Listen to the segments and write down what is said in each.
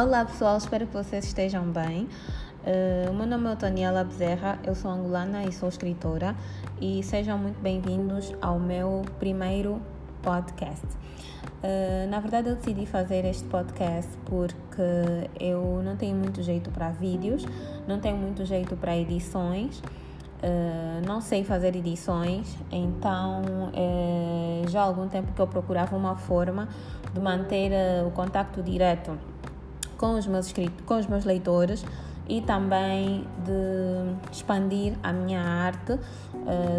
Olá pessoal, espero que vocês estejam bem. Uh, o meu nome é Daniela Bezerra, eu sou angolana e sou escritora e sejam muito bem-vindos ao meu primeiro podcast. Uh, na verdade, eu decidi fazer este podcast porque eu não tenho muito jeito para vídeos, não tenho muito jeito para edições. Uh, não sei fazer edições, então já há algum tempo que eu procurava uma forma de manter o contacto direto com os meus escritos, com os meus leitores e também de expandir a minha arte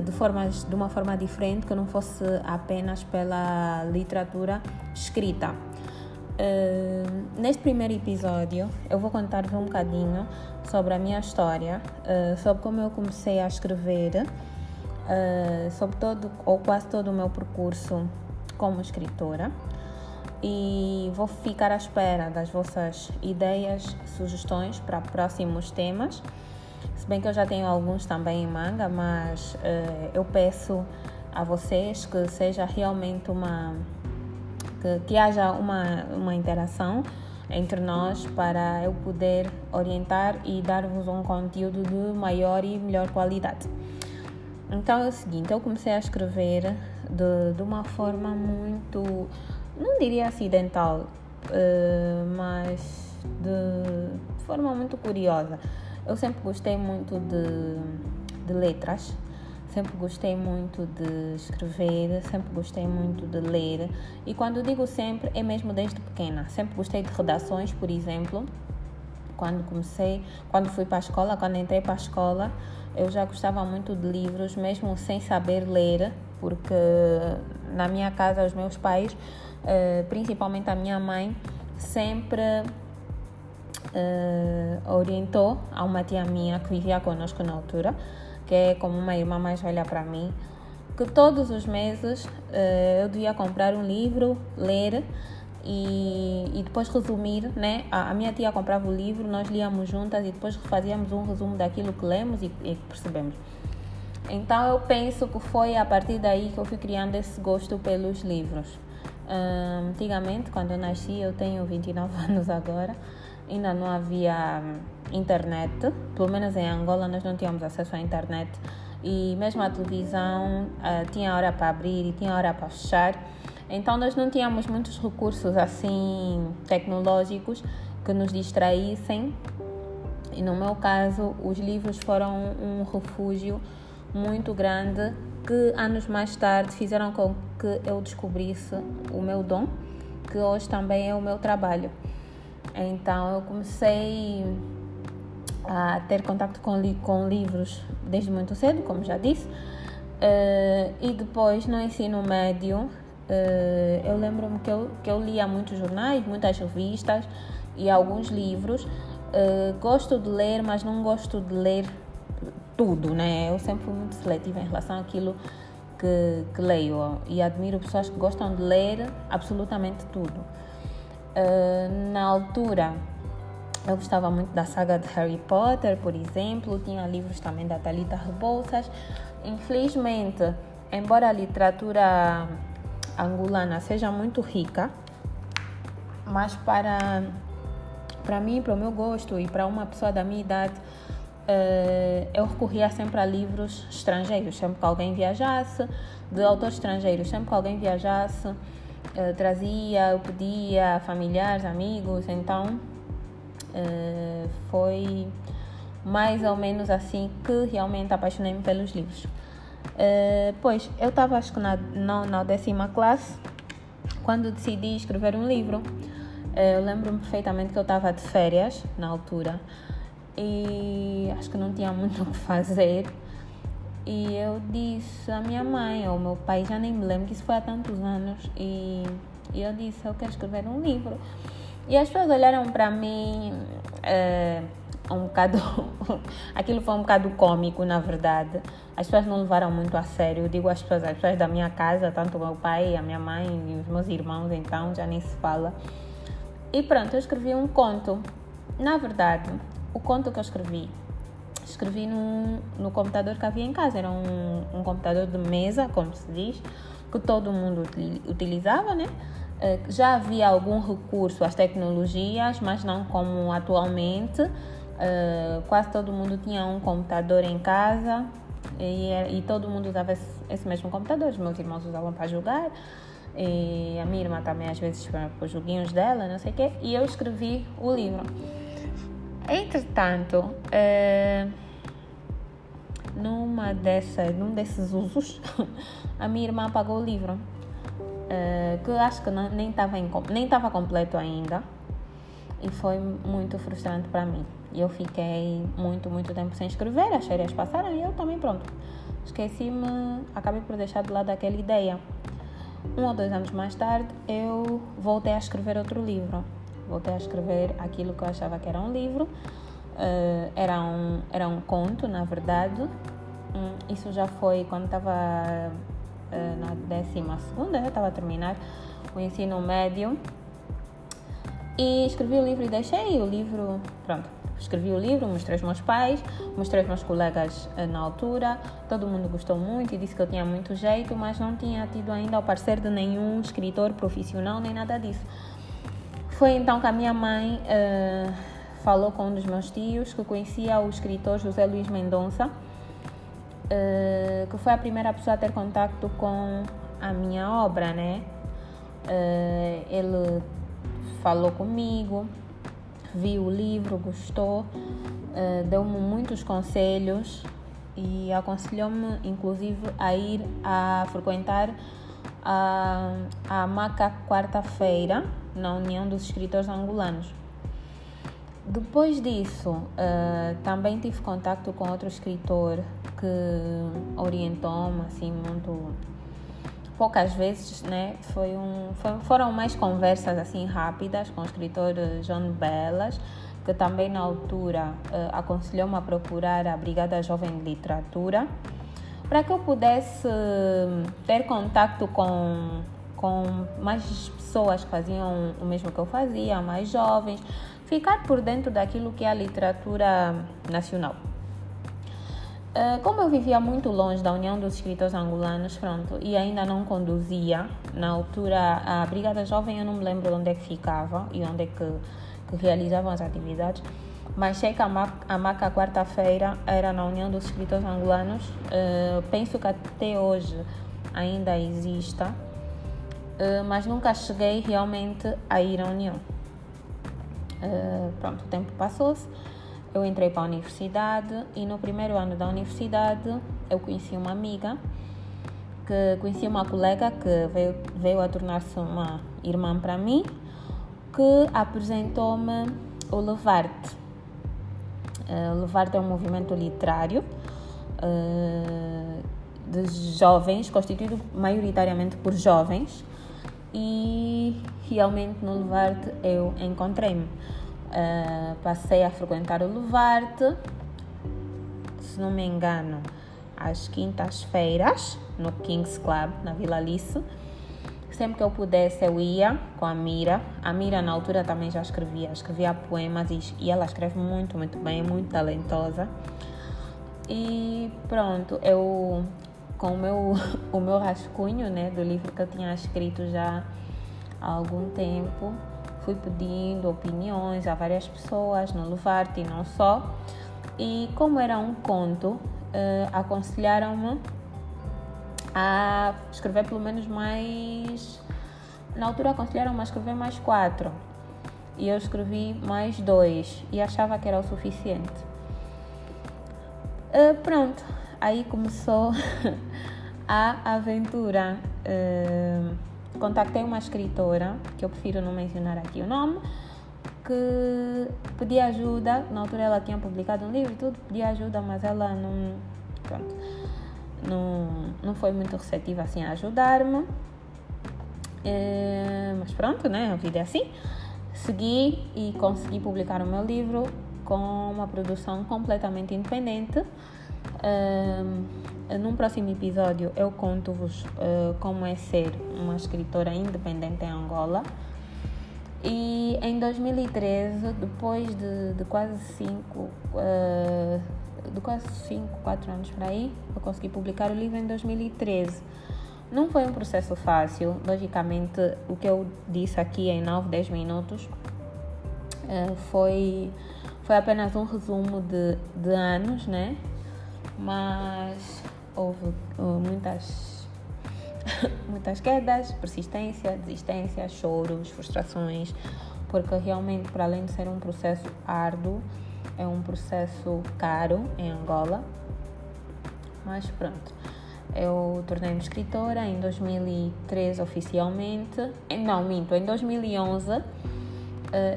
de, formas, de uma forma diferente que não fosse apenas pela literatura escrita. Uh, neste primeiro episódio, eu vou contar-vos um bocadinho sobre a minha história, uh, sobre como eu comecei a escrever, uh, sobre todo ou quase todo o meu percurso como escritora. E vou ficar à espera das vossas ideias, sugestões para próximos temas. Se bem que eu já tenho alguns também em manga, mas eu peço a vocês que seja realmente uma que, que haja uma, uma interação entre nós para eu poder orientar e dar-vos um conteúdo de maior e melhor qualidade. Então é o seguinte, eu comecei a escrever de, de uma forma muito, não diria acidental, uh, mas de forma muito curiosa. Eu sempre gostei muito de, de letras, Sempre gostei muito de escrever, sempre gostei muito de ler. E quando digo sempre, é mesmo desde pequena. Sempre gostei de redações, por exemplo. Quando comecei, quando fui para a escola, quando entrei para a escola, eu já gostava muito de livros, mesmo sem saber ler, porque na minha casa os meus pais, eh, principalmente a minha mãe, sempre eh, orientou a uma tia minha que vivia conosco na altura que é como uma irmã mais velha para mim, que todos os meses uh, eu devia comprar um livro, ler e, e depois resumir, né? A, a, minha tia comprava o livro, nós líamos juntas e depois fazíamos um resumo daquilo que lemos e, e percebemos. Então eu penso que foi a partir daí que eu fui criando esse gosto pelos livros. Antigamente, quando eu nasci, eu tenho 29 anos agora, ainda não havia internet, pelo menos em Angola nós não tínhamos acesso à internet e mesmo a televisão uh, tinha hora para abrir e tinha hora para fechar. Então nós não tínhamos muitos recursos assim tecnológicos que nos distraíssem. E no meu caso, os livros foram um refúgio muito grande que anos mais tarde fizeram com que eu descobrisse o meu dom, que hoje também é o meu trabalho. Então eu comecei a ter contato com, com livros desde muito cedo, como já disse, uh, e depois no ensino médio uh, eu lembro-me que eu, que eu lia muitos jornais, muitas revistas e alguns livros. Uh, gosto de ler, mas não gosto de ler tudo, né? Eu sempre fui muito seletiva em relação àquilo que, que leio e admiro pessoas que gostam de ler absolutamente tudo. Uh, na altura, eu gostava muito da saga de Harry Potter, por exemplo, tinha livros também da Talita Rebouças. Infelizmente, embora a literatura angolana seja muito rica, mas para para mim, para o meu gosto e para uma pessoa da minha idade, uh, eu recorria sempre a livros estrangeiros, sempre que alguém viajasse, de autores estrangeiros, sempre que alguém viajasse, uh, trazia, eu pedia familiares, amigos, então uh, foi mais ou menos assim que realmente apaixonei-me pelos livros. pois eu estava acho que na, na, na décima classe quando decidi escrever um livro. Eu lembro-me perfeitamente que eu estava de férias na altura e acho que não tinha muito o que fazer. E eu disse à minha mãe ou ao meu pai, já nem me lembro, que isso foi há tantos anos, e, e eu disse: Eu quero escrever um livro. E as pessoas olharam para mim é, um bocado. aquilo foi um bocado cômico, na verdade. As pessoas não levaram muito a sério. Eu digo as pessoas, as pessoas da minha casa, tanto o meu pai, a minha mãe e os meus irmãos, então já nem se fala. E pronto, eu escrevi um conto. Na verdade, o conto que eu escrevi, escrevi no, no computador que havia em casa. Era um, um computador de mesa, como se diz, que todo mundo utilizava, né? já havia algum recurso às tecnologias, mas não como atualmente. quase todo mundo tinha um computador em casa e, e todo mundo usava esse, esse mesmo computador. Os meus irmãos usavam para jogar. E a minha irmã também às vezes para os joguinhos dela, não sei o quê, e eu escrevi o livro. Entretanto, é, numa dessa, num desses usos, a minha irmã apagou o livro, é, que acho que não, nem estava nem estava completo ainda, e foi muito frustrante para mim. Eu fiquei muito, muito tempo sem escrever, as férias passaram e eu também, pronto, esqueci-me, acabei por deixar de lado aquela ideia. Um ou dois anos mais tarde, eu voltei a escrever outro livro. Voltei a escrever aquilo que eu achava que era um livro. Uh, era, um, era um conto, na verdade. Um, isso já foi quando estava uh, na décima segunda, estava a terminar o ensino médio. E escrevi o livro e deixei o livro, pronto, escrevi o livro, mostrei aos meus pais, mostrei aos meus colegas eh, na altura. Todo mundo gostou muito e disse que eu tinha muito jeito, mas não tinha tido ainda o parecer de nenhum escritor profissional nem nada disso. Foi então que a minha mãe uh, falou com um dos meus tios que conhecia o escritor José Luiz Mendonça, uh, que foi a primeira pessoa a ter contato com a minha obra, né? Uh, ele falou comigo, viu o livro, gostou, deu-me muitos conselhos e aconselhou-me, inclusive, a ir a frequentar a, a Maca quarta-feira na União dos Escritores Angolanos. Depois disso, uh, também tive contato com outro escritor que orientou-me assim muito poucas vezes, né? Foi um, foi, foram mais conversas assim rápidas com o escritor João Belas, que também na altura uh, aconselhou-me a procurar a Brigada Jovem de Literatura, para que eu pudesse ter contato com, com mais pessoas que faziam o mesmo que eu fazia, mais jovens, ficar por dentro daquilo que é a literatura nacional. Ah, como eu vivia muito longe da União dos Escritores Angolanos, pronto, e ainda não conduzia, na altura a Brigada Jovem eu não me lembro onde é que ficava e onde é que, que realizavam as atividades, mas sei que a, MAC, a MACA quarta-feira era na União dos Escritores Angolanos, uh, penso que até hoje ainda exista, uh, mas nunca cheguei realmente a ir à União. pronto, o tempo passou-se eu entrei para a universidade e no primeiro ano da universidade eu conheci uma amiga que conheci uma colega que veio, veio a tornar-se uma irmã para mim que apresentou-me o Levarte. Uh, Levarte é um movimento literário uh, de jovens, constituído maioritariamente por jovens e realmente no Levarte eu encontrei-me. Uh, passei a frequentar o Levarte, se não me engano, às quintas-feiras, no Kings Club, na Vila Alice. Sempre que eu pudesse, eu ia com a Mira. A Mira, na altura, também já escrevia, escrevia poemas e, ela escreve muito, muito bem, muito talentosa. E pronto, eu com o meu, o meu rascunho né, do livro que eu tinha escrito já há algum tempo, fui pedindo opiniões a várias pessoas no Luvarte e não só. E como era um conto, uh, aconselharam-me a escrever pelo menos mais. Na altura aconselharam-me a escrever mais quatro. E eu escrevi mais dois e achava que era o suficiente. Uh, pronto, aí começou a aventura. Uh, contactei uma escritora, que eu prefiro não mencionar aqui o nome, que pedia ajuda. Na altura ela tinha publicado um livro e tudo, pedia ajuda, mas ela não. Pronto. Não, não foi muito receptiva assim a ajudar-me. É, mas pronto, né? A vida é assim. Segui e consegui publicar o meu livro com uma produção completamente independente. Num próximo episódio eu conto-vos uh, como é ser uma escritora independente em Angola. E em 2013, depois de, de quase 5, uh, de quase 5, 4 anos por aí, eu consegui publicar o livro em 2013. Não foi um processo fácil, logicamente, o que eu disse aqui em 9, 10 minutos uh, foi, foi apenas um resumo de, de anos, né? Mas houve uh, muitas, muitas quedas, persistência, desistência, choros, frustrações, porque realmente, para além de ser um processo árduo, é um processo caro em Angola. Mas pronto. Eu tornei-me escritora em 2013 oficialmente. Não, minto, em 2011 eh,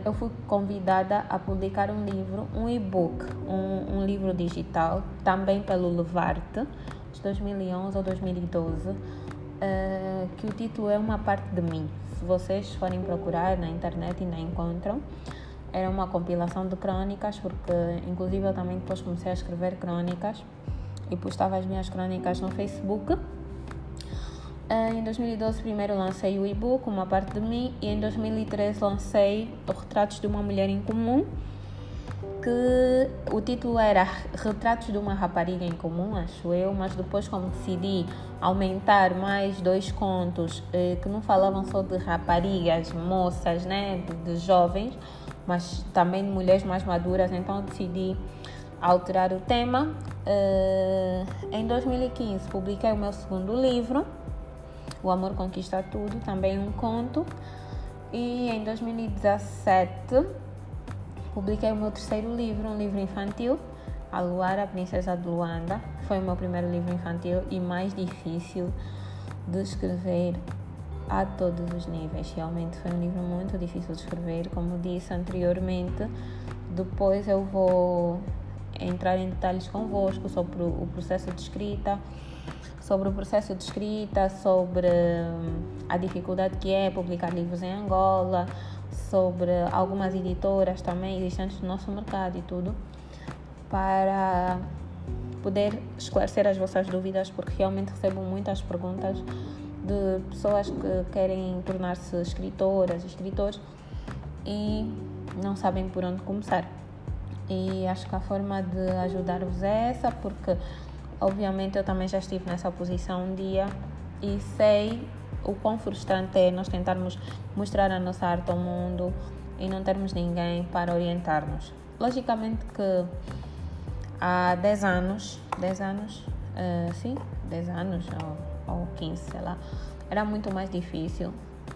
eu fui convidada a publicar um livro, um e-book, um, um, livro digital, também pelo Levarte, de 2011 ou 2012, eh, que o título é Uma Parte de Mim. Se vocês forem procurar na internet ainda encontram. Era uma compilação de crónicas, porque inclusive eu também depois comecei a escrever crónicas e postava as minhas crónicas no Facebook. Eh, em 2012 primeiro lancei o e-book, uma parte de mim, e em 2013 lancei Retratos de uma Mulher em Comum, que o título era Retratos de uma Rapariga em Comum, acho eu, mas depois como decidi aumentar mais dois contos eh, que não falavam só de raparigas, moças, né, de, de jovens, mas também de mulheres mais maduras, então decidi alterar o tema. Uh, em 2015 publiquei o meu segundo livro, O Amor Conquista Tudo, também um conto. E em 2017 publiquei o meu terceiro livro, um livro infantil, A Luara, a Princesa de Luanda. Foi o meu primeiro livro infantil e mais difícil de escrever a todos os níveis. Realmente foi um livro muito difícil de escrever, como disse anteriormente. Depois eu vou entrar em detalhes convosco sobre o processo de escrita, sobre o processo de escrita, sobre hum, a dificuldade que é publicar livros em Angola, sobre algumas editoras também existentes no nosso mercado e tudo, para poder esclarecer as vossas dúvidas, porque realmente recebo muitas perguntas de pessoas que querem tornar-se escritoras, escritores e não sabem por onde começar. E acho que a forma de ajudar-vos é essa, porque obviamente eu também já estive nessa posição um dia e sei o quão frustrante é nós tentarmos mostrar a nossa arte ao mundo e não termos ninguém para orientar-nos. Logicamente que há 10 anos, 10 anos, uh, sim, 10 anos ou, ou 15, sei lá, era muito mais difícil.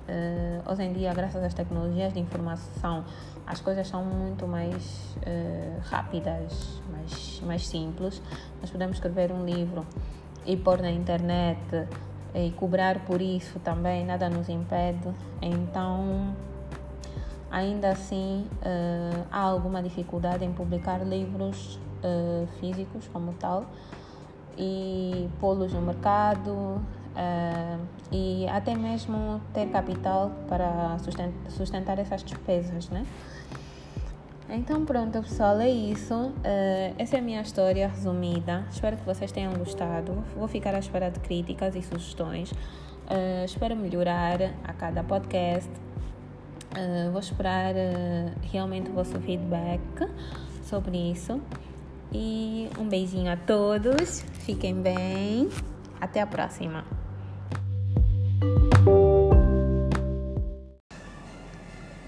Uh, hoje em dia, graças às tecnologias de informação, as coisas são muito mais uh, rápidas, mais, mais simples. Nós podemos escrever um livro e pôr na internet e cobrar por isso também, nada nos impede. Então, ainda assim, uh, há alguma dificuldade em publicar livros físicos como tal e pô-los no mercado uh, e até mesmo ter capital para sustentar essas despesas, né? Então pronto pessoal, é isso. Uh, essa é a minha história resumida. Espero que vocês tenham gostado. Vou ficar à espera de críticas e sugestões. Uh, espero melhorar a cada podcast. Uh, vou esperar realmente o vosso feedback sobre isso. E um beijinho a todos. Fiquem bem. Até a próxima.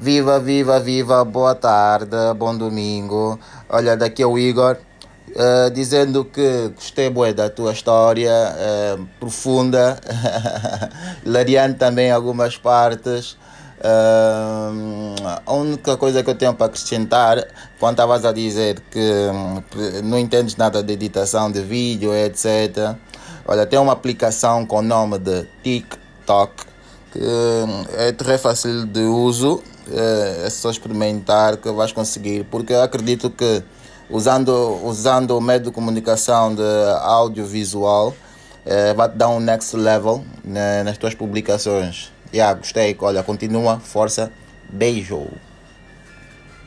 Viva, viva, viva, boa tarde, bom domingo. Olha, daqui é o Igor, uh, dizendo que gostei bué da tua história, uh, profunda, lariando também algumas partes. Uh, a única coisa que eu tenho para acrescentar, quando estavas a dizer que hum, não entendes nada de editação de vídeo, etc. Olha, tem uma aplicação com o nome de TikTok, que hum, é très fácil de uso é, é só experimentar que vais conseguir, porque acredito que usando, usando o método de comunicação de audiovisual é, vai te dar um next level né, nas tuas publicações. Yeah, gostei, olha, continua, força, beijo.